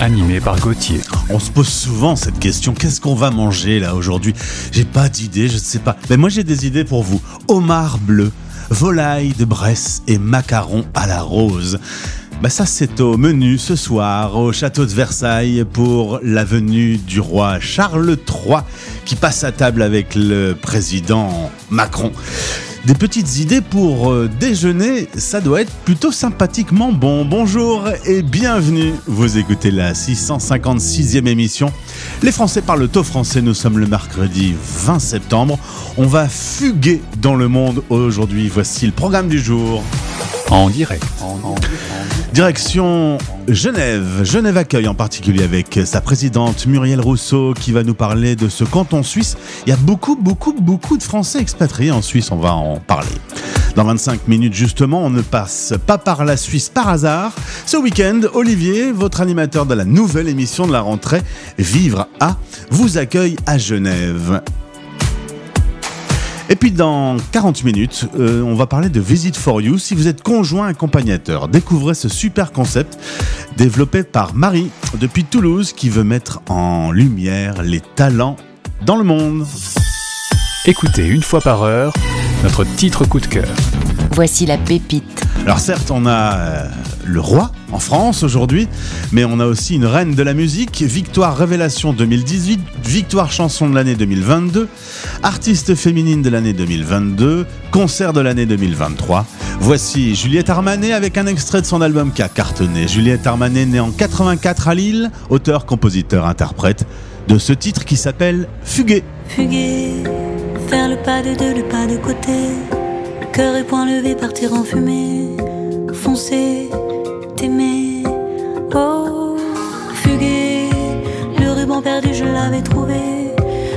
Animé par Gauthier. On se pose souvent cette question qu'est-ce qu'on va manger là aujourd'hui? J'ai pas d'idée, je ne sais pas. Mais moi j'ai des idées pour vous. Homard bleu, volaille de Bresse et macarons à la rose. Bah ça c'est au menu ce soir au château de Versailles pour la venue du roi Charles III qui passe à table avec le président Macron. Des petites idées pour euh, déjeuner, ça doit être plutôt sympathiquement bon. Bonjour et bienvenue. Vous écoutez la 656e émission. Les Français parlent au français. Nous sommes le mercredi 20 septembre. On va fuguer dans le monde aujourd'hui. Voici le programme du jour. En direct. Direction Genève. Genève accueille en particulier avec sa présidente Muriel Rousseau qui va nous parler de ce canton suisse. Il y a beaucoup, beaucoup, beaucoup de Français expatriés en Suisse. On va en parler. Dans 25 minutes justement, on ne passe pas par la Suisse par hasard. Ce week-end, Olivier, votre animateur de la nouvelle émission de la rentrée À, vous accueille à Genève. Et puis dans 40 minutes, euh, on va parler de Visit for You. Si vous êtes conjoint accompagnateur, découvrez ce super concept développé par Marie depuis Toulouse qui veut mettre en lumière les talents dans le monde. Écoutez une fois par heure notre titre coup de cœur. Voici la pépite. Alors certes, on a euh, le roi en France aujourd'hui, mais on a aussi une reine de la musique, Victoire Révélation 2018, Victoire Chanson de l'année 2022, artiste féminine de l'année 2022, concert de l'année 2023. Voici Juliette Armanet avec un extrait de son album qui a cartonné. Juliette Armanet née en 84 à Lille, auteur, compositeur, interprète de ce titre qui s'appelle Fuguer. Fuguer, faire le pas de deux, le pas de côté. Cœur et poing levé, partir en fumée. T'aimer. Oh, fuguer, le ruban perdu, je l'avais trouvé.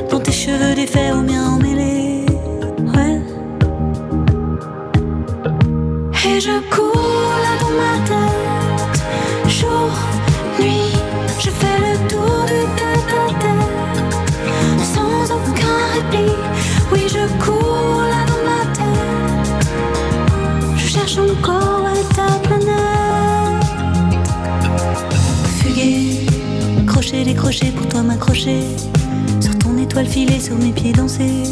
Dans tes cheveux défaits, aux miens emmêlés. Ouais. Et je cours crochet, décrocher pour toi m'accrocher. Sur ton étoile filée, sur mes pieds danser.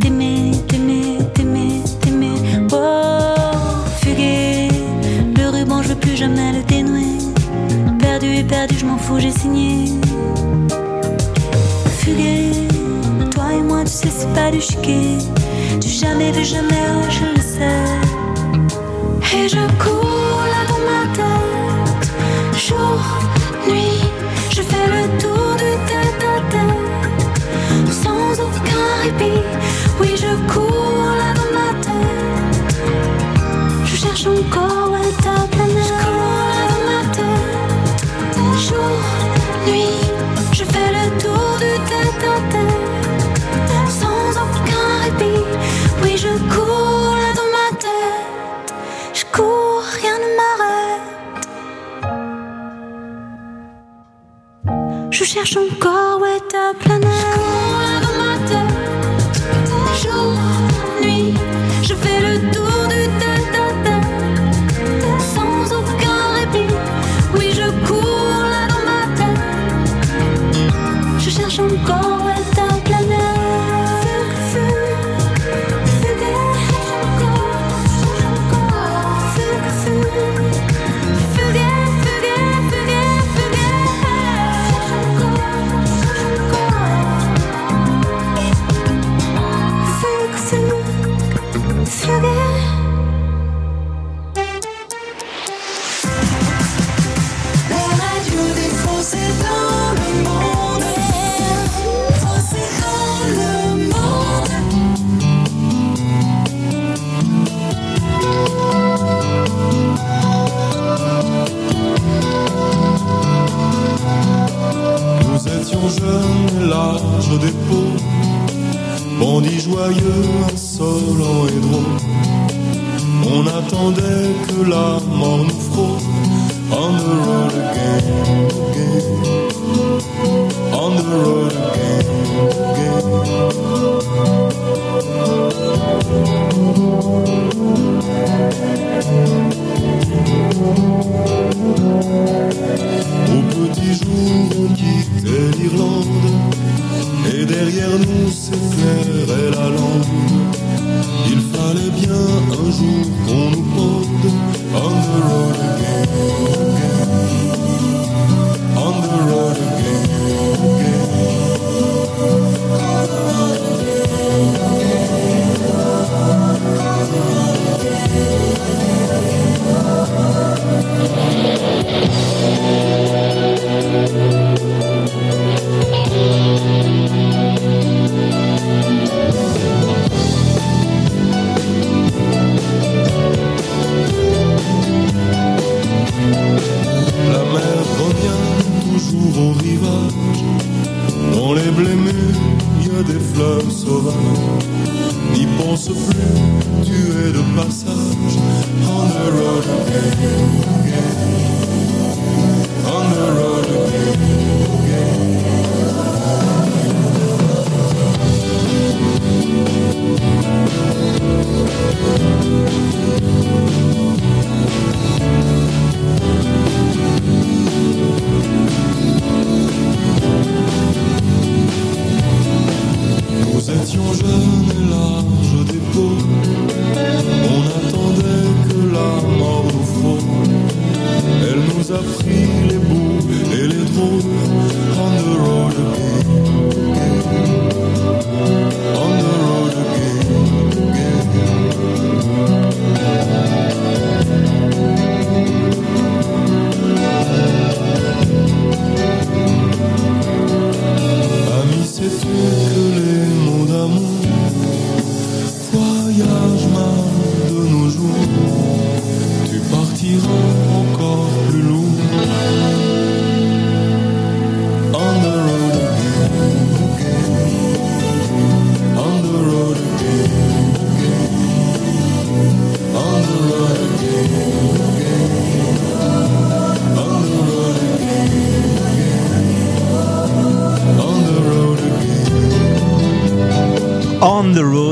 T'aimer, t'aimer, t'aimer, t'aimer. Oh, fuguer, le ruban, je veux plus jamais le dénouer. Perdu et perdu, je m'en fous, j'ai signé fuguer. Toi et moi, tu sais, c'est pas du chiquet. Du jamais vu, jamais, oh, je le sais. Et je cours là dans ma tête. Jour, Oui, je cours dans ma tête. Je cherche encore où est ta planète. Je cours dans ma tête. Jour, nuit, je fais le tour du tête tête. Sans aucun répit. Oui, je cours dans ma tête. Je cours, rien ne m'arrête. Je cherche encore où est ta planète.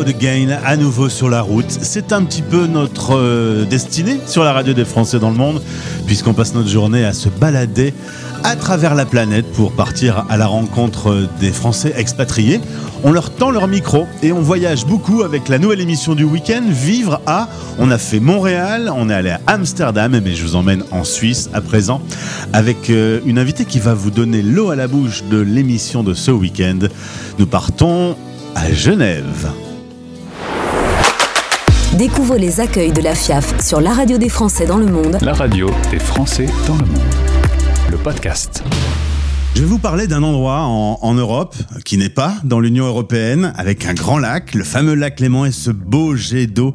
Road again, à nouveau sur la route. C'est un petit peu notre euh, destinée sur la radio des Français dans le monde, puisqu'on passe notre journée à se balader à travers la planète pour partir à la rencontre des Français expatriés. On leur tend leur micro et on voyage beaucoup avec la nouvelle émission du week-end, Vivre à. On a fait Montréal, on est allé à Amsterdam, mais je vous emmène en Suisse à présent avec euh, une invitée qui va vous donner l'eau à la bouche de l'émission de ce week-end. Nous partons à Genève. Découvrez les accueils de la FIAF sur la radio des Français dans le monde La radio des Français dans le monde. Le podcast. Je vais vous parler d'un endroit en, en Europe qui n'est pas dans l'Union européenne, avec un grand lac, le fameux lac Léman et ce beau jet d'eau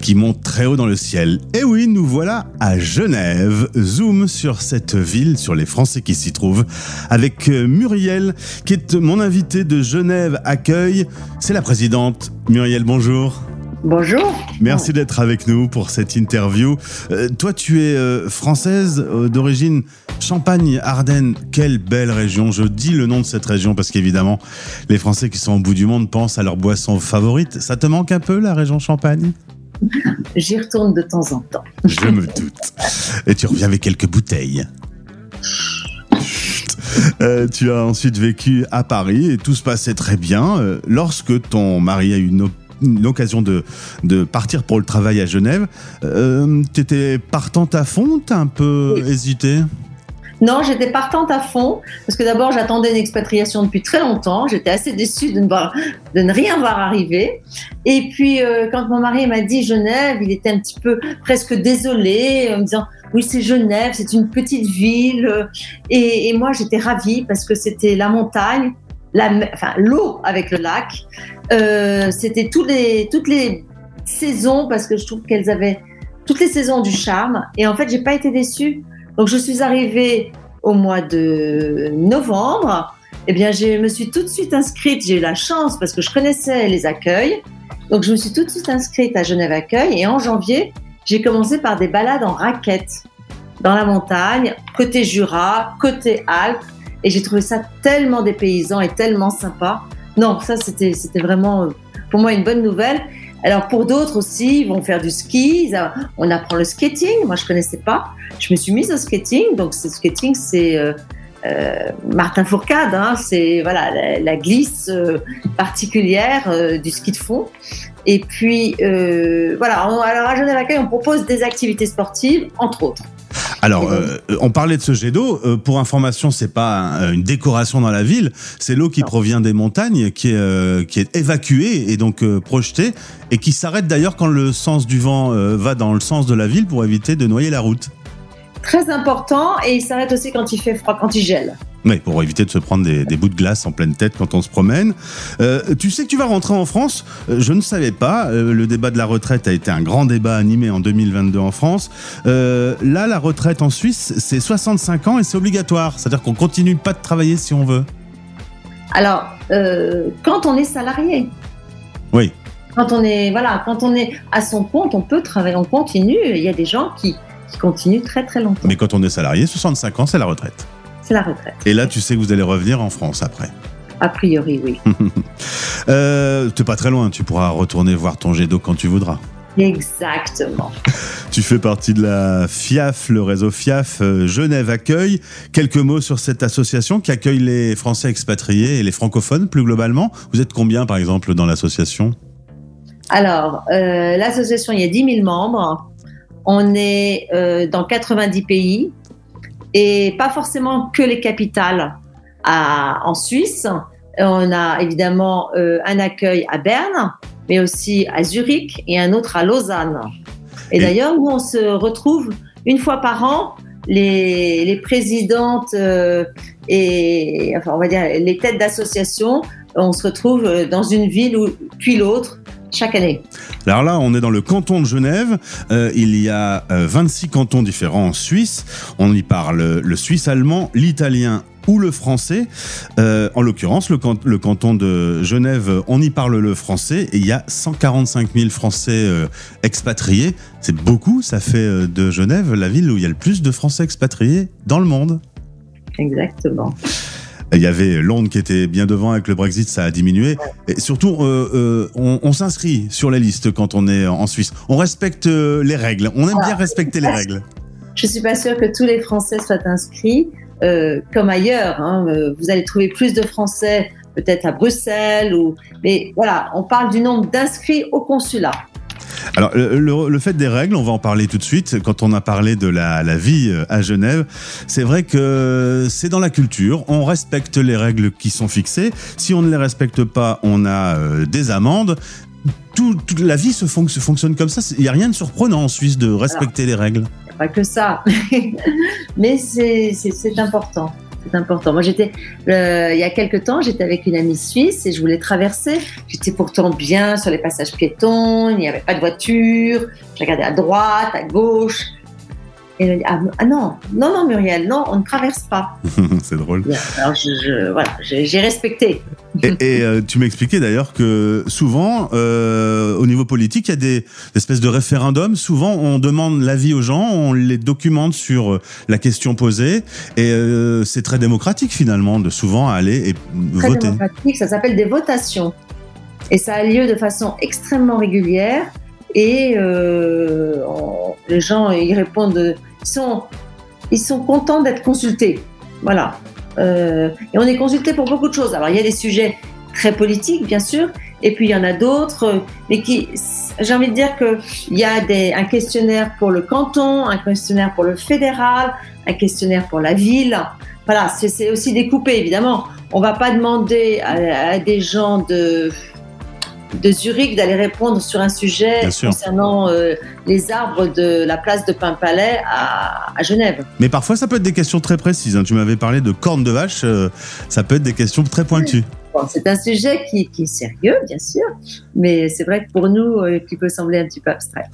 qui monte très haut dans le ciel. Et oui, nous voilà à Genève. Zoom sur cette ville, sur les Français qui s'y trouvent, avec euh, Muriel, qui est mon invitée de Genève Accueil. C'est la présidente. Muriel, bonjour. Bonjour. Merci d'être avec nous pour cette interview. Euh, toi, tu es euh, française euh, d'origine Champagne-Ardenne. Quelle belle région. Je dis le nom de cette région parce qu'évidemment, les Français qui sont au bout du monde pensent à leur boisson favorite. Ça te manque un peu, la région Champagne? J'y retourne de temps en temps. Je me doute. Et tu reviens avec quelques bouteilles. Euh, tu as ensuite vécu à Paris et tout se passait très bien euh, lorsque ton mari a eu une, op- une occasion de, de partir pour le travail à Genève. Euh, T'étais partante à fond T'as un peu Oui. hésité? Non, j'étais partante à fond parce que d'abord j'attendais une expatriation depuis très longtemps. J'étais assez déçue de ne, voir- de ne rien voir arriver. Et puis euh, quand mon mari m'a dit Genève, il était un petit peu presque désolé en me disant oui c'est Genève, c'est une petite ville. Et, et moi j'étais ravie parce que c'était la montagne, l'eau avec le lac. Euh, c'était les, toutes les saisons parce que je trouve qu'elles avaient toutes les saisons du charme. Et en fait j'ai pas été déçue. Donc je suis arrivée au mois de novembre eh bien, je me suis tout de suite inscrite. J'ai eu la chance parce que je connaissais les accueils. Donc, je me suis tout de suite inscrite à Genève Accueil. Et en janvier, j'ai commencé par des balades en raquettes dans la montagne, côté Jura, côté Alpes. Et j'ai trouvé ça tellement dépaysant et tellement sympa. Non, ça, c'était, vraiment euh, pour moi une bonne nouvelle. Alors pour d'autres aussi, ils vont faire du ski. On apprend le skating. Moi, je connaissais pas. Je me suis mise au skating. Donc, ce skating, c'est euh, euh, Martin Fourcade. Hein, c'est voilà la, glisse particulière du ski de fond. Et puis voilà. on- alors à Genève Accueil, on propose des activités sportives, entre autres. Alors, euh, on parlait de ce jet d'eau. Euh, pour information, c'est pas un- une décoration dans la ville. C'est l'eau qui provient des montagnes, qui est, euh, qui est évacuée et donc euh, projetée, et qui s'arrête d'ailleurs quand le sens du vent euh, va dans le sens de la ville pour éviter de noyer la route. Très important. Et il s'arrête aussi quand il fait froid, quand il gèle. Oui, pour éviter de se prendre des, des bouts de glace en pleine tête quand on se promène. Euh, tu sais que tu vas rentrer en France? Euh, Je ne savais pas. Euh, le débat de la retraite a été un grand débat animé en 2022 en France. Euh, là, la retraite en Suisse, c'est 65 ans et c'est obligatoire. C'est-à-dire qu'on continue pas de travailler si on veut. Alors, quand on est salarié, Oui. quand on est voilà, quand on est à son compte, on peut travailler, on continue. Il y a des gens qui, qui continuent très très longtemps. Mais quand on est salarié, 65 ans, c'est la retraite. C'est la retraite. Et là, tu sais que vous allez revenir en France après. A priori, oui. Euh, T'es pas très loin, tu pourras retourner voir ton jet d'eau quand tu voudras. Exactement. Tu fais partie de la FIAF, le réseau FIAF euh, Genève Accueil. Quelques mots sur cette association qui accueille les Français expatriés et les francophones plus globalement. Vous êtes combien par exemple dans l'association? Alors, euh, l'association, il y a 10 000 membres. On est euh, dans 90 pays et pas forcément que les capitales à- en Suisse. On a évidemment euh, un accueil à Berne, mais aussi à Zurich et un autre à Lausanne. Et, Et- d'ailleurs, nous, on se retrouve une fois par an, les, les présidentes euh, et, enfin, on va dire, les têtes d'association, on se retrouve euh, dans une ville ou puis l'autre chaque année. Alors là, on est dans le canton de Genève. Euh, il y a euh, 26 cantons différents en Suisse. On y parle le suisse allemand, l'italien ou le français. Euh, en l'occurrence, le, can- le canton de Genève, on y parle le français et il y a 145 000 Français euh, expatriés. C'est beaucoup, ça fait euh, de Genève la ville où il y a le plus de Français expatriés dans le monde. Exactement. Il y avait Londres qui était bien devant avec le Brexit, ça a diminué. Et surtout, euh, euh, on, on s'inscrit sur les listes quand on est en Suisse. On respecte euh, les règles. On aime bien respecter les règles. Je suis pas sûre que tous les Français soient inscrits euh, comme ailleurs. hein. Vous allez trouver plus de Français peut-être à Bruxelles ou mais voilà, on parle du nombre d'inscrits au consulat. Alors, le, le- le fait des règles, on va en parler tout de suite. Quand on a parlé de la, la vie euh, à Genève, c'est vrai que c'est dans la culture. On respecte les règles qui sont fixées. Si on ne les respecte pas, on a euh, des amendes. Tout, toute la vie se, fonc- se fonctionne comme ça. Il n'y a rien de surprenant en Suisse de respecter les règles. Pas que ça, mais c'est important. C'est important. Moi, j'étais euh, il y a quelque temps, j'étais avec une amie suisse et je voulais traverser. J'étais pourtant bien sur les passages piétons, il n'y avait pas de voiture. Je regardais à droite, à gauche. Et elle dit ah, ah non, non, non, Muriel, non, on ne traverse pas. c'est drôle. Alors, je, je- voilà, j'ai respecté. Et, et, euh, tu m'expliquais d'ailleurs que souvent, euh, au niveau politique, il y a des espèces de référendums. Souvent, on demande l'avis aux gens, on les documente sur euh, la question posée, et euh, c'est très démocratique finalement de souvent aller et Très voter. démocratique, ça s'appelle des votations. Et ça a lieu de façon extrêmement régulière. Et euh, les gens y répondent. Ils sont, ils sont contents d'être consultés. Voilà. Euh, et on est consulté pour beaucoup de choses. Alors, il y a des sujets très politiques, bien sûr, et puis il y en a d'autres, mais qui, j'ai envie de dire qu'il y a des, un questionnaire pour le canton, un questionnaire pour le fédéral, un questionnaire pour la ville. Voilà, c'est aussi découpé, évidemment. On va pas demander à des gens de, de Zurich d'aller répondre sur un sujet concernant euh, les arbres de la place de Paimpalais à, à Genève. Mais parfois, ça peut être des questions très précises. hein. Tu m'avais parlé de cornes de vache, euh, ça peut être des questions très pointues. Bon, c'est un sujet qui, qui est sérieux, bien sûr, mais c'est vrai que pour nous, euh, qui peut sembler un petit peu abstrait.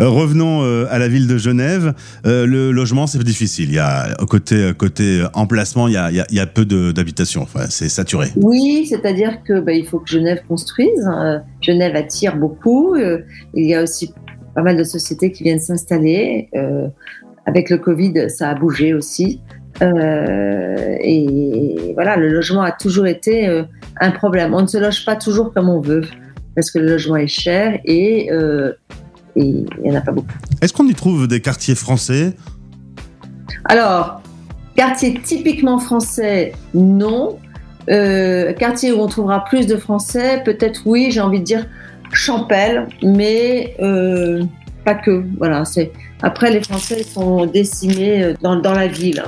Euh, Revenons euh, à la ville de Genève. Euh, le logement, c'est difficile. Il y a côté côté emplacement, il y a, il y a, il y a peu d'habitations. Enfin, c'est saturé. Oui, c'est-à-dire que bah, il faut que Genève construise. Euh, Genève attire beaucoup. Euh, il y a aussi pas mal de sociétés qui viennent s'installer. Euh, avec le Covid, ça a bougé aussi. Euh, et voilà, le logement a toujours été euh, un problème. On ne se loge pas toujours comme on veut parce que le logement est cher et euh, il n'y en a pas beaucoup. Est-ce qu'on y trouve des quartiers français? Alors, quartier typiquement français, non. Quartier où on trouvera plus de français, peut-être oui, j'ai envie de dire Champel, mais pas que. Voilà, c'est après les Français sont décimés dans, dans la ville.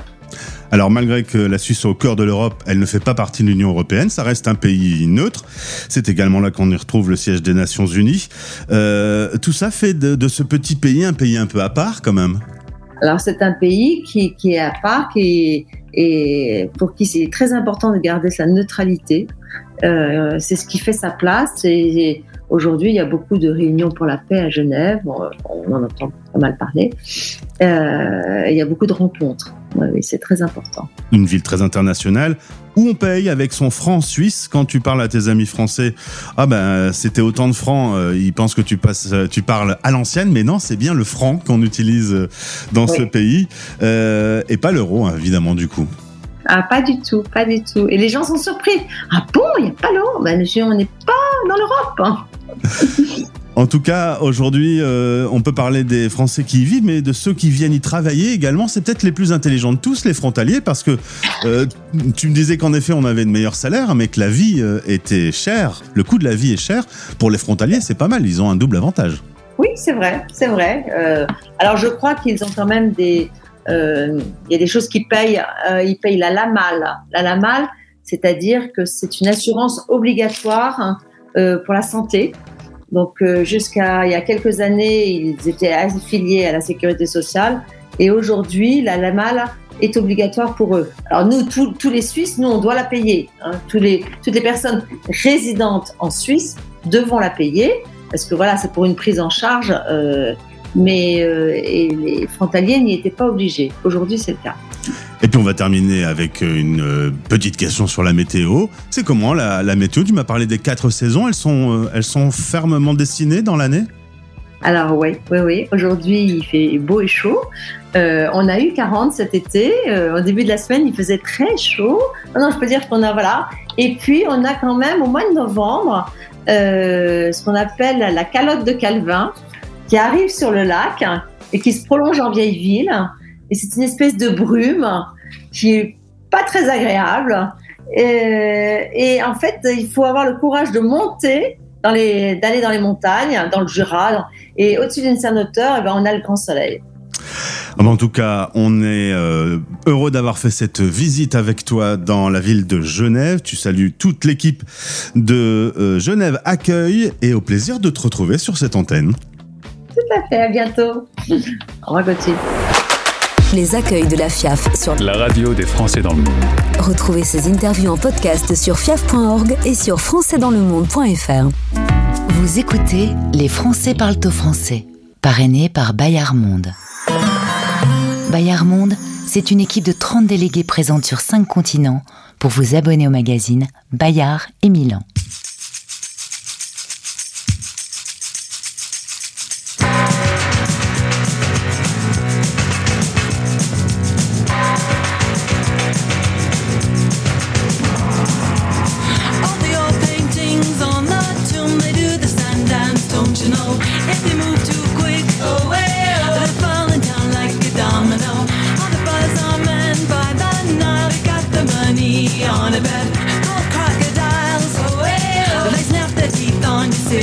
Alors malgré que la Suisse soit au cœur de l'Europe, elle ne fait pas partie de l'Union européenne, ça reste un pays neutre. C'est également là qu'on y retrouve le siège des Nations Unies. Euh, tout ça fait de, ce petit pays un pays un peu à part quand même. Alors c'est un pays qui, est à part, et pour qui c'est très important de garder sa neutralité. Euh, c'est ce qui fait sa place. Et, aujourd'hui, il y a beaucoup de réunions pour la paix à Genève. On en entend pas mal parler. Euh, il y a beaucoup de rencontres. Oui, oui, c'est très important. Une ville très internationale où on paye avec son franc suisse. Quand tu parles à tes amis français, ah ben c'était autant de francs. euh, ils pensent que tu passes, euh, tu parles à l'ancienne, mais non, c'est bien le franc qu'on utilise euh, dans ce pays euh, et pas l'euro hein, évidemment du coup. Ah, pas du tout, pas du tout. Et les gens sont surpris. Ah bon, il n'y a pas l'euro? Ben, on n'est pas dans l'Europe. hein. En tout cas, aujourd'hui, euh, on peut parler des Français qui y vivent, mais de ceux qui viennent y travailler également. C'est peut-être les plus intelligents de tous, les frontaliers, parce que euh, tu me disais qu'en effet, on avait de meilleurs salaires, mais que la vie euh, était chère. Le coût de la vie est cher. Pour les frontaliers, c'est pas mal. Ils ont un double avantage. Oui, c'est vrai, c'est vrai. Alors, je crois qu'ils ont quand même des. Euh, y a des choses qui payent. euh, ils payent la LAMAL. La LAMAL, c'est-à-dire que c'est une assurance obligatoire euh, pour la santé. Donc, euh, jusqu'à il y a quelques années, ils étaient affiliés à la sécurité sociale. Et aujourd'hui, la LAMAL est obligatoire pour eux. Alors, nous, tous- les Suisses, nous, on doit la payer. hein. Toutes les personnes résidentes en Suisse devons la payer parce que voilà, c'est pour une prise en charge, mais euh, et les frontaliers n'y étaient pas obligés. Aujourd'hui, c'est le cas. Et puis on va terminer avec une euh, petite question sur la météo. C'est comment la, la météo? Tu m'as parlé des quatre saisons. Elles sont, euh, elles sont fermement dessinées dans l'année? Alors oui, oui, oui. Aujourd'hui, il fait beau et chaud. Euh, on a eu 40 cet été. Euh, au début de la semaine, il faisait très chaud. Non, non, je peux dire qu'on a voilà. Et puis on a quand même au mois de novembre euh, ce qu'on appelle la calotte de Calvin qui arrive sur le lac et qui se prolonge en vieille ville. Et c'est une espèce de brume qui est pas très agréable. Et, en fait, il faut avoir le courage de monter, d'aller dans les montagnes, dans le Jura, et au-dessus d'une certaine hauteur, eh ben, on a le grand soleil. Ah ben, En tout cas, on est euh, heureux d'avoir fait cette visite avec toi dans la ville de Genève. Tu salues toute l'équipe de euh, Genève Accueil et au plaisir de te retrouver sur cette antenne. Tout à fait, à bientôt. Au revoir Gauthier. Les accueils de la FIAF sur La radio des Français dans le monde. Retrouvez ces interviews en podcast sur fiaf.org et sur françaisdanslemonde.fr. Vous écoutez Les Français parlent au français, parrainé par Bayard Monde. Bayard Monde, c'est une équipe de 30 délégués présentes sur 5 continents pour vous abonner au magazine Bayard et Milan.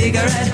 Cigarette.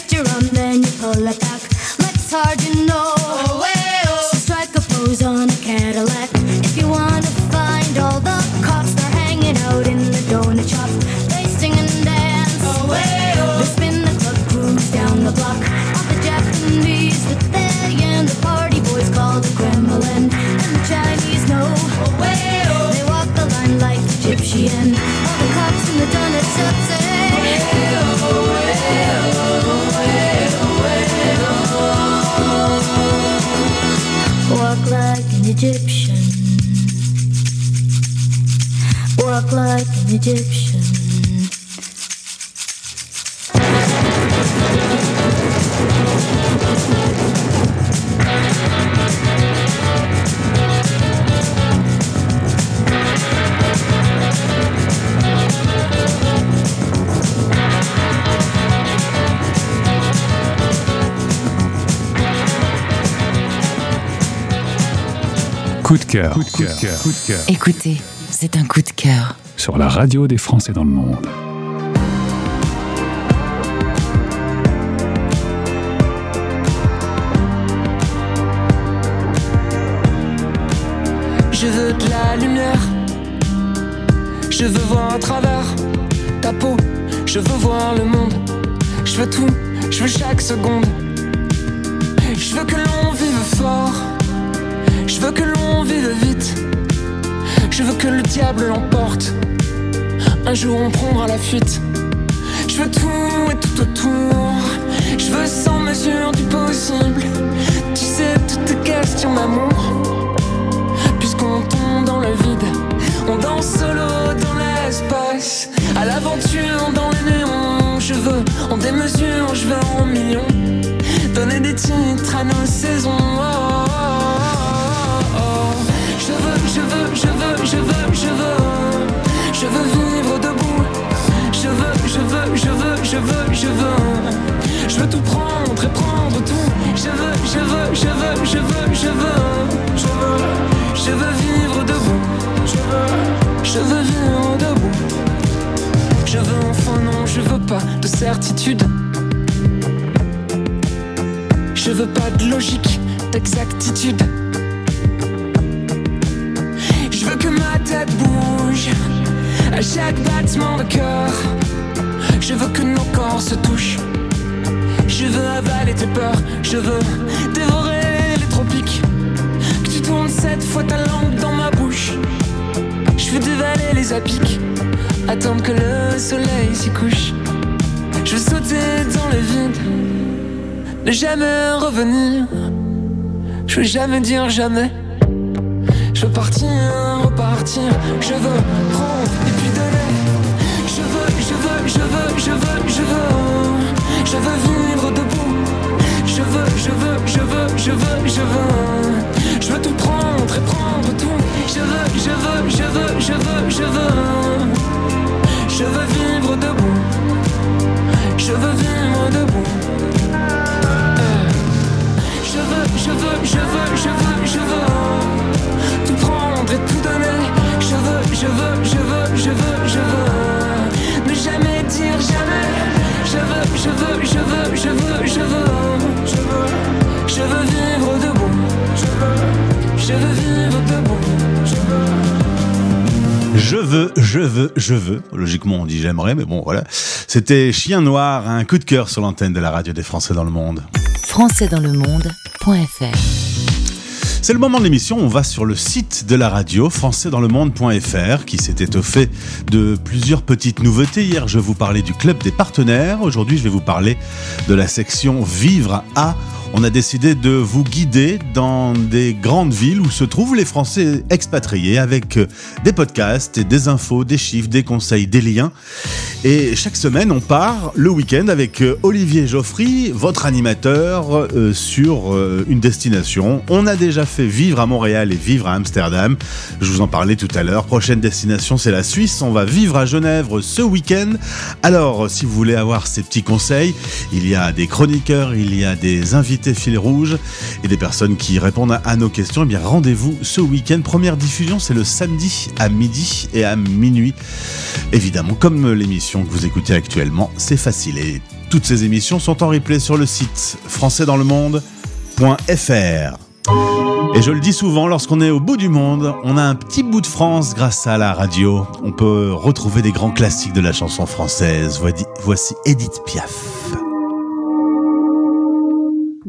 restaurant, then you pull it back. Let's harden. Egyptian. Walk like an Egyptian. Coup de cœur. Coup de cœur. Coup de cœur. Écoutez, c'est un coup de cœur. Sur la radio des Français dans le monde. Je veux de la lumière. Je veux voir à travers ta peau. Je veux voir le monde. Je veux tout. Je veux chaque seconde. Je veux que l'on vive fort. Je veux que l'on vive vite. Je veux que le diable l'emporte. Un jour on prendra la fuite. Je veux tout et tout autour. Je veux sans mesure du possible. Tu sais, toutes est question d'amour. Puisqu'on tombe dans le vide, on danse solo dans l'espace. À l'aventure dans les néons. Je veux en démesure, je veux en millions. Donner des titres à nos saisons. Oh. Je veux, je veux, je veux, je veux, je veux. Vivre debout. Je veux, je veux, je veux, je veux, je veux. Je veux tout prendre et prendre tout. Je veux, je veux, je veux, je veux, je veux. Je veux, je veux vivre debout. Je veux, je veux vivre debout. Je veux enfin non, je veux pas de certitude. Je veux pas de logique, d'exactitude. Chaque battement de cœur. Je veux que nos corps se touchent. Je veux avaler tes peurs. Je veux dévorer les tropiques. Que tu tournes cette fois ta langue dans ma bouche. Je veux dévaler les apics. Attendre que le soleil s'y couche. Je veux sauter dans le vide. Ne jamais revenir. Je veux jamais dire jamais. Je veux partir, repartir. Je veux prendre je veux, je veux, je veux. Vivre debout. Je veux, je veux, je veux, je veux, je veux. Je veux tout prendre et prendre tout. Je veux, je veux, je veux, je veux, je veux. Je veux vivre debout. Je veux vivre debout. Je veux, je veux, je veux, je veux, je veux Tout prendre et tout donner je veux, je veux, je veux, je veux je veux, je veux, je veux, je veux, je veux, je veux vivre debout, je veux, je veux vivre debout, je veux. Je veux, je veux, je veux. Logiquement, on dit j'aimerais, mais bon, voilà. C'était Chien Noir, un coup de cœur sur l'antenne de la radio des Français dans le monde. Français c'est le moment de l'émission, on va sur le site de la radio, françaisdanslemonde.fr, qui s'est étoffé de plusieurs petites nouveautés. Hier, je vous parlais du club des partenaires. Aujourd'hui, je vais vous parler de la section Vivre à on a décidé de vous guider dans des grandes villes où se trouvent les Français expatriés avec euh, des podcasts, des infos, des chiffres, des conseils, des liens. Et chaque semaine, on part le week-end avec euh, Olivier Geoffry, votre animateur, euh, sur une destination. On a déjà fait vivre à Montréal et vivre à Amsterdam. Je vous en parlais tout à l'heure. Prochaine destination, c'est la Suisse. On va vivre à Genève ce week-end. Alors, si vous voulez avoir ces petits conseils, il y a des chroniqueurs, il y a des invités fil rouge et des personnes qui répondent à, nos questions. Eh bien, rendez-vous ce week-end. Première diffusion, c'est le samedi à midi et à minuit. Évidemment, comme l'émission que vous écoutez actuellement, c'est facile. Et toutes ces émissions sont en replay sur le site françaisdanslemonde.fr. Et je le dis souvent, lorsqu'on est au bout du monde, on a un petit bout de France grâce à la radio. On peut retrouver des grands classiques de la chanson française. Voici Edith Piaf.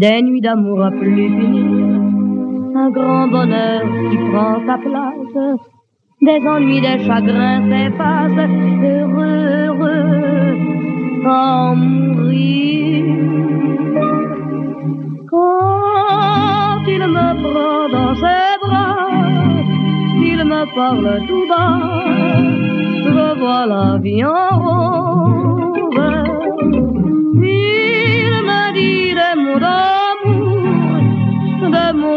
Des nuits d'amour à plus finir, un grand bonheur qui prend sa place. Des ennuis, des chagrins s'effacent, heureux, heureux, en mourir. Quand il me prend dans ses bras, il me parle tout bas, je vois la vie en rose.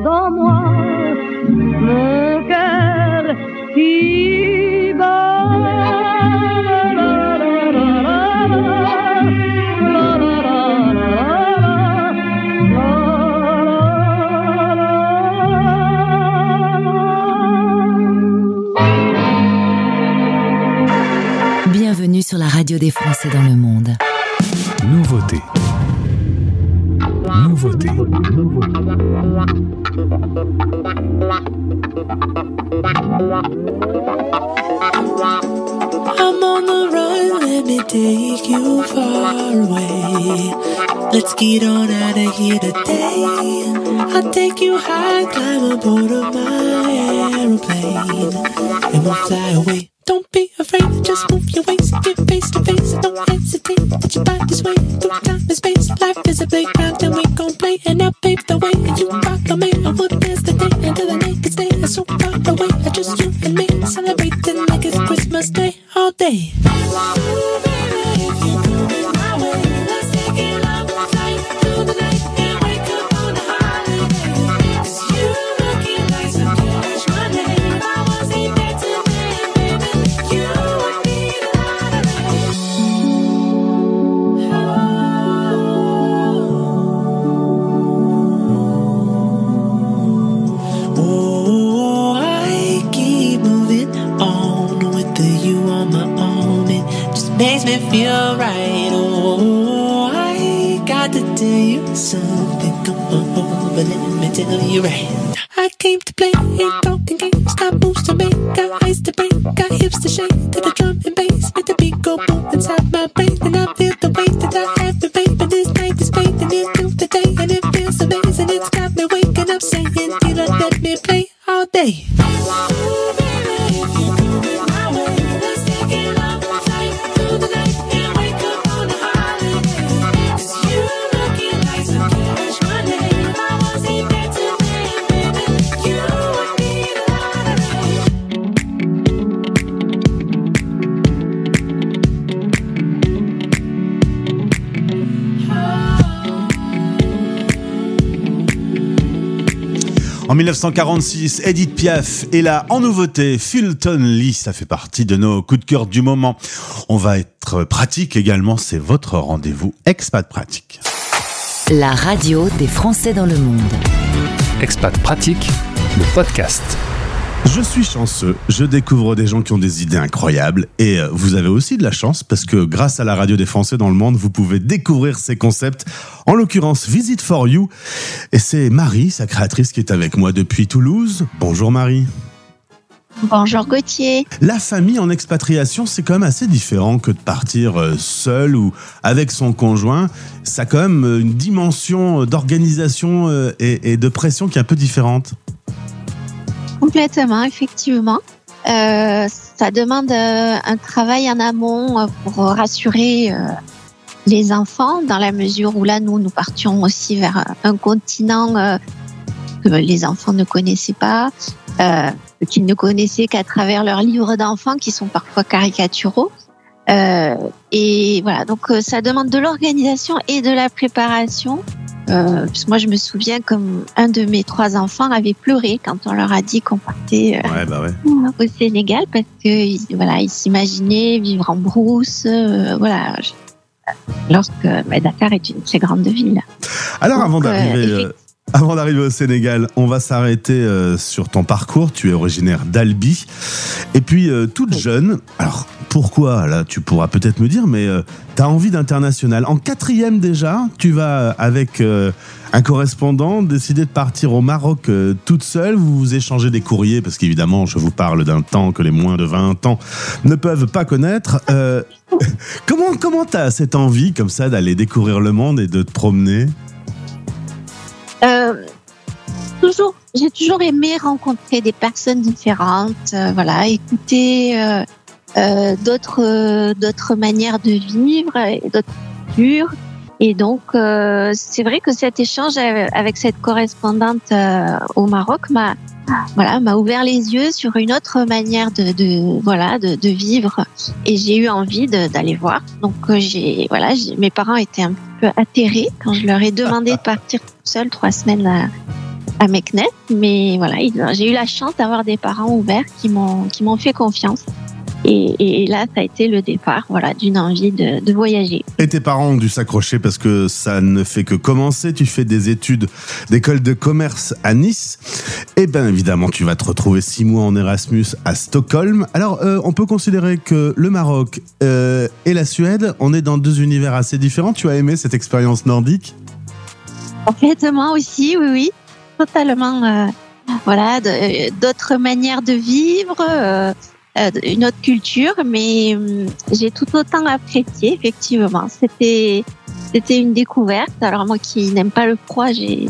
Moi mon cœur qui bat. Bienvenue sur la radio des Français dans le monde. Nouveauté. Nouveauté. I'm on the run, let me take you far away. Let's get on out of here today. I'll take you high, climb aboard of my aeroplane, and we'll fly away. Don't be afraid, just move your waist, get face to face, don't hesitate. Let your body sway through time and space. Life is a playground, and we gon' play, and I'll pave the way. And you so far away. Just you and me, celebrating like it's Christmas Day. All day. tickle your right. En 1946, Edith Piaf est là en nouveauté. Fulton Lee, ça fait partie de nos coups de cœur du moment. On va être pratique également, c'est votre rendez-vous Expat Pratique. La radio des Français dans le monde. Expat Pratique, le podcast. Je suis chanceux, je découvre des gens qui ont des idées incroyables et euh, vous avez aussi de la chance parce que grâce à la radio des Français dans le monde, vous pouvez découvrir ces concepts. En l'occurrence, Visit for You. Et c'est Marie, sa créatrice, qui est avec moi depuis Toulouse. Bonjour Marie. Bonjour Gauthier. La famille en expatriation, c'est quand même assez différent que de partir euh, seul ou avec son conjoint. Ça a quand même euh, une dimension d'organisation et de pression qui est un peu différente. Complètement, effectivement. Euh, ça demande euh, un travail en amont euh, pour rassurer euh, les enfants, dans la mesure où là, nous, nous partions aussi vers un continent que les enfants ne connaissaient pas, qu'ils ne connaissaient qu'à travers leurs livres d'enfants, qui sont parfois caricaturaux. Euh, et voilà, donc euh, ça demande de l'organisation et de la préparation. Euh, parce que moi, je me souviens comme un de mes trois enfants avait pleuré quand on leur a dit qu'on partait euh, Ouais, bah ouais. au Sénégal parce que voilà, ils s'imaginaient vivre en brousse. euh, voilà, Je- lorsque bah, Dakar est une très grande ville. Alors, avant Donc, euh, d'arriver. Euh, Avant d'arriver au Sénégal, on va s'arrêter euh, sur ton parcours. Tu es originaire d'Albi. Et puis, euh, toute jeune, alors pourquoi Là, tu pourras peut-être me dire, mais tu as envie d'international. En quatrième déjà, tu vas, euh, avec euh, un correspondant, décider de partir au Maroc euh, toute seule. Vous vous échangez des courriers, parce qu'évidemment, je vous parle d'un temps que les moins de 20 ans ne peuvent pas connaître. Euh, comment comment tu as cette envie, comme ça, d'aller découvrir le monde et de te promener? Euh, toujours, j'ai toujours aimé rencontrer des personnes différentes, euh, voilà, écouter euh, euh, d'autres euh, d'autres manières de vivre d'autres cultures. Et donc, euh, c'est vrai que cet échange avec cette correspondante euh, au Maroc m'a voilà m'a ouvert les yeux sur une autre manière de, voilà de, vivre et j'ai eu envie d'aller voir. Donc euh, j'ai voilà mes parents étaient un peu atterrés quand je leur ai demandé de partir toute seule trois semaines à, à Meknes, mais voilà j'ai eu la chance d'avoir des parents ouverts qui m'ont fait confiance. Et, là, ça a été le départ, voilà, d'une envie de, de voyager. Et tes parents ont dû s'accrocher parce que ça ne fait que commencer. Tu fais des études d'école de commerce à Nice. Et bien évidemment, tu vas te retrouver six mois en Erasmus à Stockholm. Alors, euh, on peut considérer que le Maroc euh, et la Suède, on est dans deux univers assez différents. Tu as aimé cette expérience nordique? Complètement aussi, oui, oui, totalement. euh, voilà, de- d'autres manières de vivre, euh, euh, une autre culture, mais hum, j'ai tout autant apprécié, effectivement. C'était c'était une découverte. Alors moi qui n'aime pas le froid, j'ai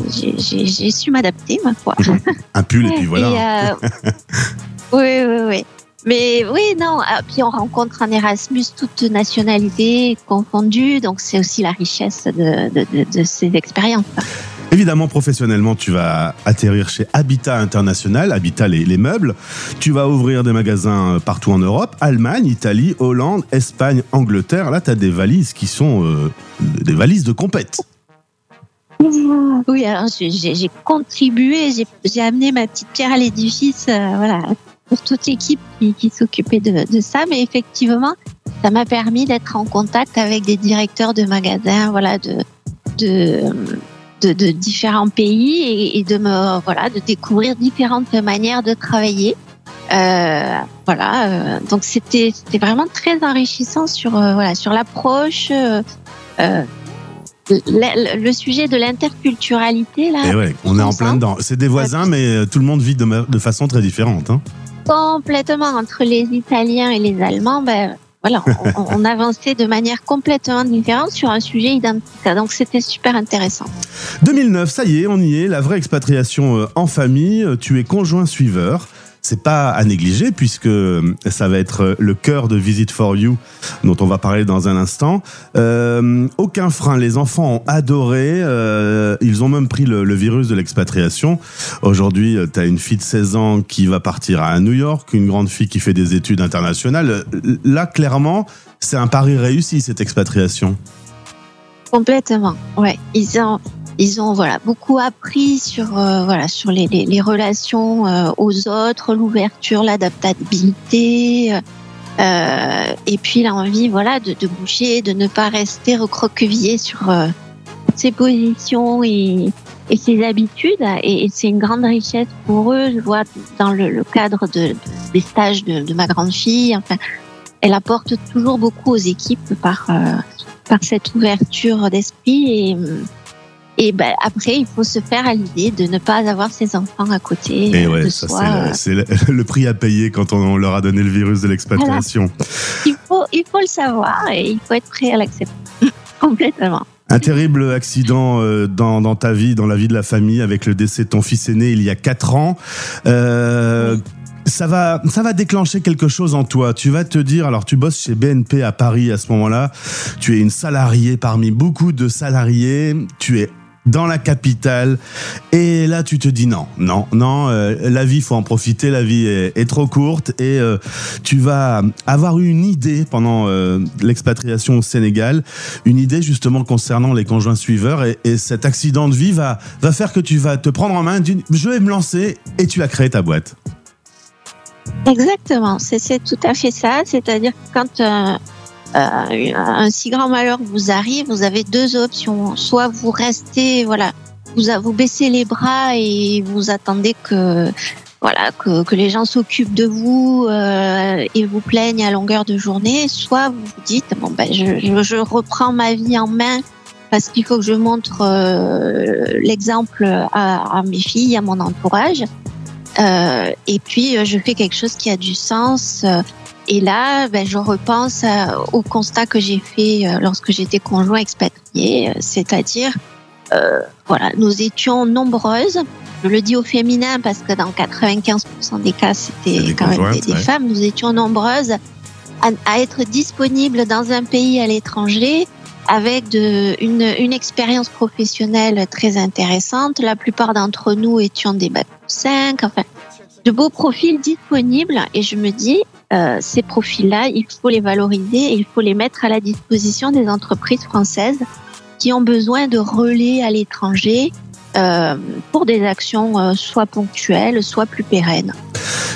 su m'adapter, ma foi. Un pull et puis voilà. Et, euh, oui, oui, oui. Mais oui, non. ah, Puis on rencontre en Erasmus toutes nationalités confondues, donc c'est aussi la richesse de, de, de, de ces expériences. Évidemment, professionnellement, tu vas atterrir chez Habitat International, Habitat les, les meubles. Tu vas ouvrir des magasins euh, partout en Europe, Allemagne, Italie, Hollande, Espagne, Angleterre. Là, tu as des valises qui sont euh, des valises de compète. Oui, alors j'ai- contribué, j'ai j'ai amené ma petite pierre à l'édifice, euh, voilà, pour toute l'équipe qui, qui s'occupait de, de ça. Mais effectivement, ça m'a permis d'être en contact avec des directeurs de magasins, voilà, de de, de, de différents pays et, et de me voilà, de découvrir différentes manières de travailler. Euh, voilà, euh, donc c'était c'était vraiment très enrichissant sur euh, voilà sur l'approche. le, le sujet de l'interculturalité là Et ouais, on est en plein dedans. C'est des voisins, mais tout le monde vit de façon très différente. hein. Complètement entre les Italiens et les Allemands, ben voilà, on, avançait de manière complètement différente sur un sujet identitaire. Donc c'était super intéressant. 2009, ça y est, on y est, la vraie expatriation euh, en famille. euh, Tu es conjoint suiveur. C'est pas à négliger puisque euh, ça va être euh, le cœur de Visit for You dont on va parler dans un instant. Euh, aucun frein, les enfants ont adoré. ils ont même pris le, le virus de l'expatriation. Aujourd'hui, tu as une fille de 16 ans qui va partir à New York, une grande fille qui fait des études internationales. Là, clairement, c'est un pari réussi cette expatriation. Complètement. Ouais, ils ont ils ont voilà beaucoup appris sur euh, voilà sur les, les, relations euh, aux autres, l'ouverture, l'adaptabilité. euh, euh, et puis l'envie voilà de, de bouger, de ne pas rester recroquevillé sur ses positions et, et ses habitudes. Et, c'est une grande richesse pour eux. Je vois dans le, le cadre de, de- des stages de, de ma grande fille. Enfin, elle apporte toujours beaucoup aux équipes par par cette ouverture d'esprit et et ben après il faut se faire à l'idée de ne pas avoir ses enfants à côté Et euh, ouais, ça c'est le, prix à payer quand on leur a donné le virus de l'expatriation. Il faut il faut le savoir et il faut être prêt à l'accepter complètement. Un terrible accident euh, dans, dans ta vie, dans la vie de la famille, avec le décès de ton fils aîné il y a 4 ans. Euh, ça va, ça va déclencher quelque chose en toi. Tu vas te dire, alors tu bosses chez BNP à Paris à ce moment-là, tu es une salariée parmi beaucoup de salariés, tu es dans la capitale, et là tu te dis non, non, non, euh, la vie faut en profiter, la vie est, trop courte, et euh, tu vas avoir une idée pendant euh, l'expatriation au Sénégal, une idée justement concernant les conjoints suiveurs, et, et cet accident de vie va, va faire que tu vas te prendre en main, je vais me lancer, et tu as créé ta boîte. Exactement, c'est tout à fait ça. C'est-à-dire quand un si grand malheur vous arrive, vous avez deux options. Soit vous restez, voilà, vous, vous baissez les bras et vous attendez que voilà que, les gens s'occupent de vous euh, et vous plaignent à longueur de journée. Soit vous vous dites bon ben je, reprends ma vie en main parce qu'il faut que je montre euh, l'exemple à, mes filles, à mon entourage. Euh, et puis, euh, je fais quelque chose qui a du sens. Euh, Et là, ben, je repense à- au constat que j'ai fait euh, lorsque j'étais conjoint expatrié, euh, c'est-à-dire, euh, voilà, nous étions nombreuses. Je le dis au féminin parce que dans 95% des cas, c'était quand même des, conjointes, des ouais. femmes. Nous étions nombreuses à, à être disponibles dans un pays à l'étranger avec de, une, une expérience professionnelle très intéressante. La plupart d'entre nous étions des bac 5, enfin, de beaux profils disponibles. Et je me dis, euh, ces profils-là, il faut les valoriser et il faut les mettre à la disposition des entreprises françaises qui ont besoin de relais à l'étranger euh, pour des actions euh, soit ponctuelles, soit plus pérennes.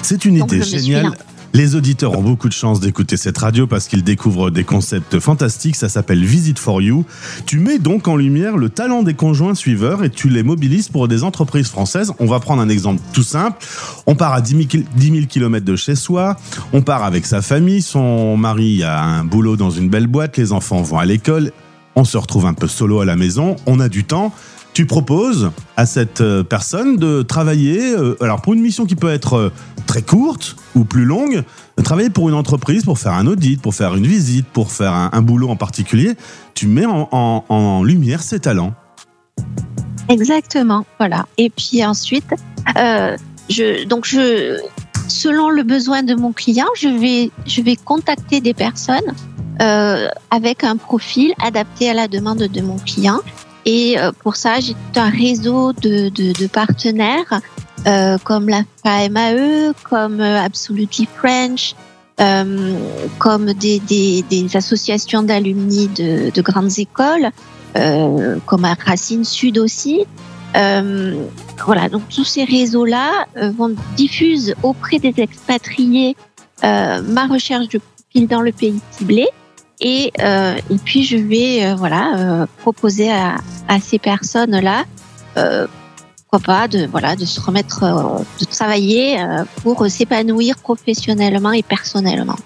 C'est une Donc, idée géniale. Les auditeurs ont beaucoup de chance d'écouter cette radio parce qu'ils découvrent des concepts fantastiques. Ça s'appelle Visit for You. Tu mets donc en lumière le talent des conjoints suiveurs et tu les mobilises pour des entreprises françaises. On va prendre un exemple tout simple. On part à 10 000, kil- 10 000 km de chez soi. On part avec sa famille. Son mari a un boulot dans une belle boîte. Les enfants vont à l'école. On se retrouve un peu solo à la maison. On a du temps. Tu proposes à cette euh, personne de travailler, euh, alors pour une mission qui peut être euh, très courte ou plus longue, travailler pour une entreprise, pour faire un audit, pour faire une visite, pour faire un, boulot en particulier. Tu mets en, lumière ses talents. Exactement, voilà. Et puis ensuite, euh, je, donc selon le besoin de mon client, je vais, je vais contacter des personnes euh, avec un profil adapté à la demande de mon client. Et euh, pour ça, j'ai un réseau de partenaires euh, comme la FAMAE, comme euh, Absolutely French, euh, comme des, des, des associations d'alumni de, de grandes écoles, euh, comme à Racine Sud aussi. Euh, voilà, donc tous ces réseaux-là vont diffusent auprès des expatriés ma recherche de profil dans le pays ciblé. Et, et puis je vais voilà proposer à, à ces personnes-là, pourquoi pas, de voilà de se remettre, euh, de travailler euh, pour s'épanouir professionnellement et personnellement.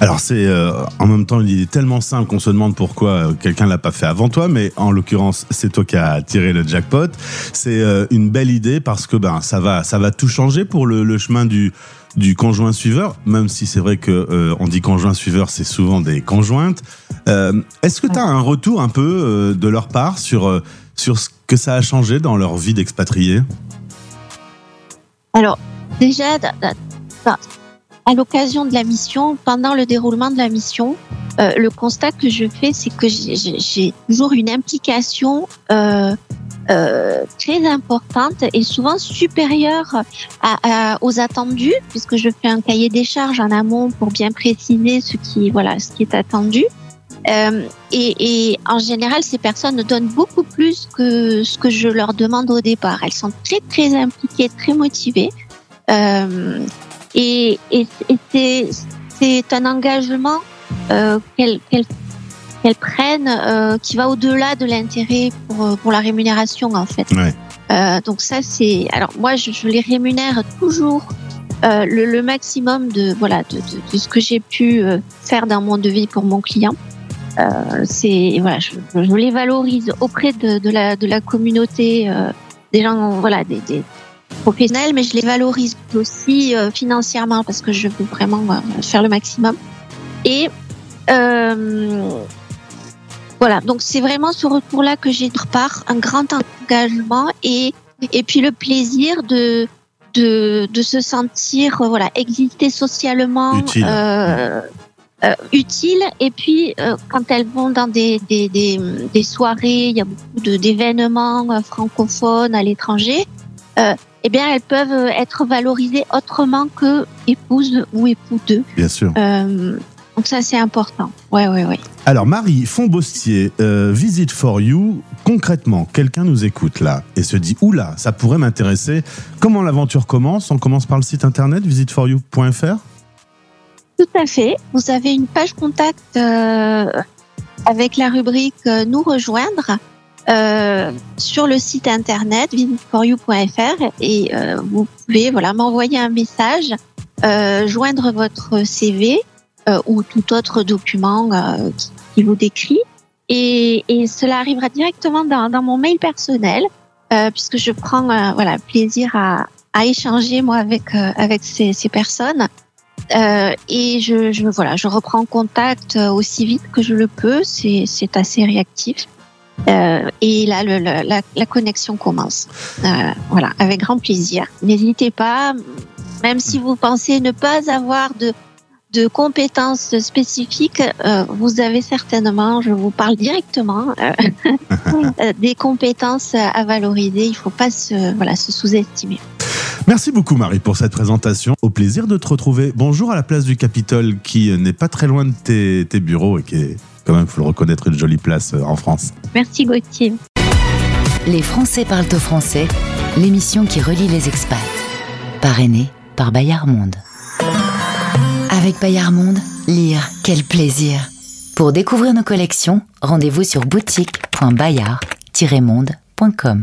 Alors c'est euh, en même temps une idée tellement simple qu'on se demande pourquoi euh, quelqu'un l'a pas fait avant toi, mais en l'occurrence c'est toi qui as tiré le jackpot. C'est euh, une belle idée parce que ben ça va ça va tout changer pour le, le chemin du du conjoint suiveur, même si c'est vrai que euh, on dit conjoint suiveur, c'est souvent des conjointes. Euh, Est-ce que tu as un retour un peu euh, de leur part sur euh, sur ce que ça a changé dans leur vie d'expatrié Alors, déjà, à l'occasion de la mission, pendant le déroulement de la mission, euh, le constat que je fais, c'est que j'ai- toujours une implication euh, euh, très importante et souvent supérieure aux attendus, puisque je fais un cahier des charges en amont pour bien préciser ce qui, voilà, ce qui est attendu. Euh, et, et en général, ces personnes donnent beaucoup plus que ce que je leur demande au départ. Elles sont très très impliquées, très motivées. Euh, et et, et c'est, un engagement euh, qu'elles, prennent qui va au-delà de l'intérêt pour, pour la rémunération en fait. Ouais. Donc ça c'est alors moi je, je les rémunère toujours le, le maximum de voilà de, de, de ce que j'ai pu faire dans mon devis pour mon client. Euh, c'est voilà je, je les valorise auprès de, de la de la communauté euh, des gens voilà des, des professionnels mais je les valorise aussi euh, financièrement parce que je veux vraiment faire le maximum et euh, voilà, donc c'est vraiment ce retour-là que j'ai de part, un grand engagement et, et puis le plaisir de, de, de se sentir, voilà, exister socialement. Utile. euh, euh, utile et puis euh, quand elles vont dans des, des, des, des soirées, il y a beaucoup d'événements euh, francophones à l'étranger, euh, eh bien elles peuvent être valorisées autrement que épouses ou époux d'eux. Bien sûr. Euh, donc ça c'est important. Ouais ouais ouais. Alors Marie Fombostier, euh, Visit for You, concrètement, quelqu'un nous écoute là et se dit oula, ça pourrait m'intéresser. Comment l'aventure commence? On commence par le site internet visitforyou.fr Tout à fait. Vous avez une page contact euh, avec la rubrique euh, Nous rejoindre euh, sur le site internet visitforyou.fr et euh, vous pouvez voilà m'envoyer un message, euh, joindre votre CV euh, ou tout autre document qui, qui vous décrit et, et cela arrivera directement dans, dans mon mail personnel puisque je prends voilà plaisir à, à échanger moi avec avec ces, ces personnes. Euh, et je, je voilà, je reprends contact euh, aussi vite que je le peux. C'est assez réactif. Euh, et là, le, le- la, la connexion commence. Euh, voilà, avec grand plaisir. N'hésitez pas, même si vous pensez ne pas avoir de de compétences spécifiques, euh, vous avez certainement, je vous parle directement, des compétences à valoriser. Il faut pas se voilà se sous-estimer. Merci beaucoup Marie pour cette présentation. Au plaisir de te retrouver. Bonjour à la place du Capitole qui n'est pas très loin de tes, tes bureaux et qui est quand même, faut le reconnaître, une jolie place euh, en France. Merci Gauthier. Les Français parlent au français, l'émission qui relie les expats. Parrainée par Bayard Monde. Avec Bayard Monde, lire, quel plaisir. Pour découvrir nos collections, rendez-vous sur boutique.bayard-monde.com.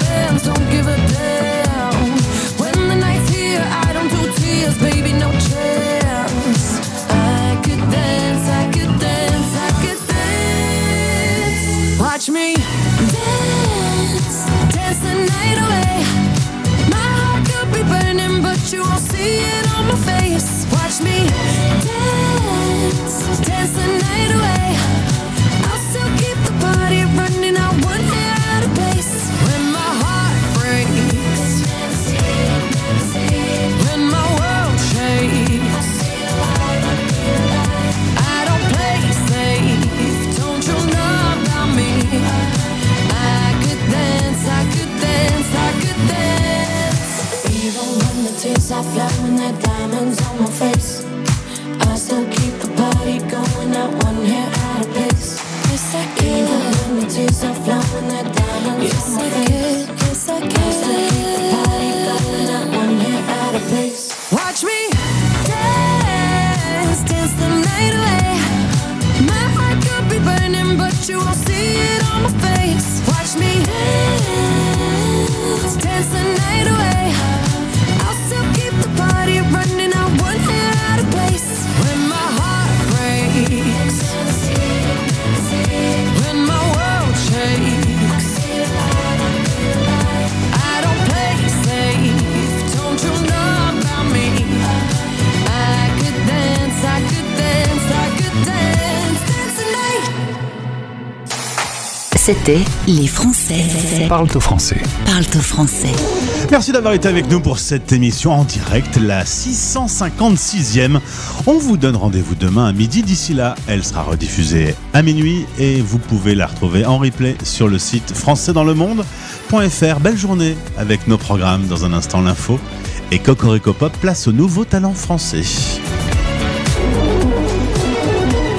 me dance, dance the night away. My heart could be burning, but you won't see it flowing, the diamonds on my face. I still keep the party going, not one hair out of place. Yes, I can. Even when the tears are flowing, the diamonds yes, on my I face. Could. Yes, I can. C'était Les Français. Parle au français. Parle au français. Merci d'avoir été avec nous pour cette émission en direct, la 656e. On vous donne rendez-vous demain à midi. D'ici là, elle sera rediffusée à minuit et vous pouvez la retrouver en replay sur le site françaisdanslemonde.fr. Belle journée avec nos programmes. Dans un instant, l'info. Et Cocorico Pop place au nouveau talent français.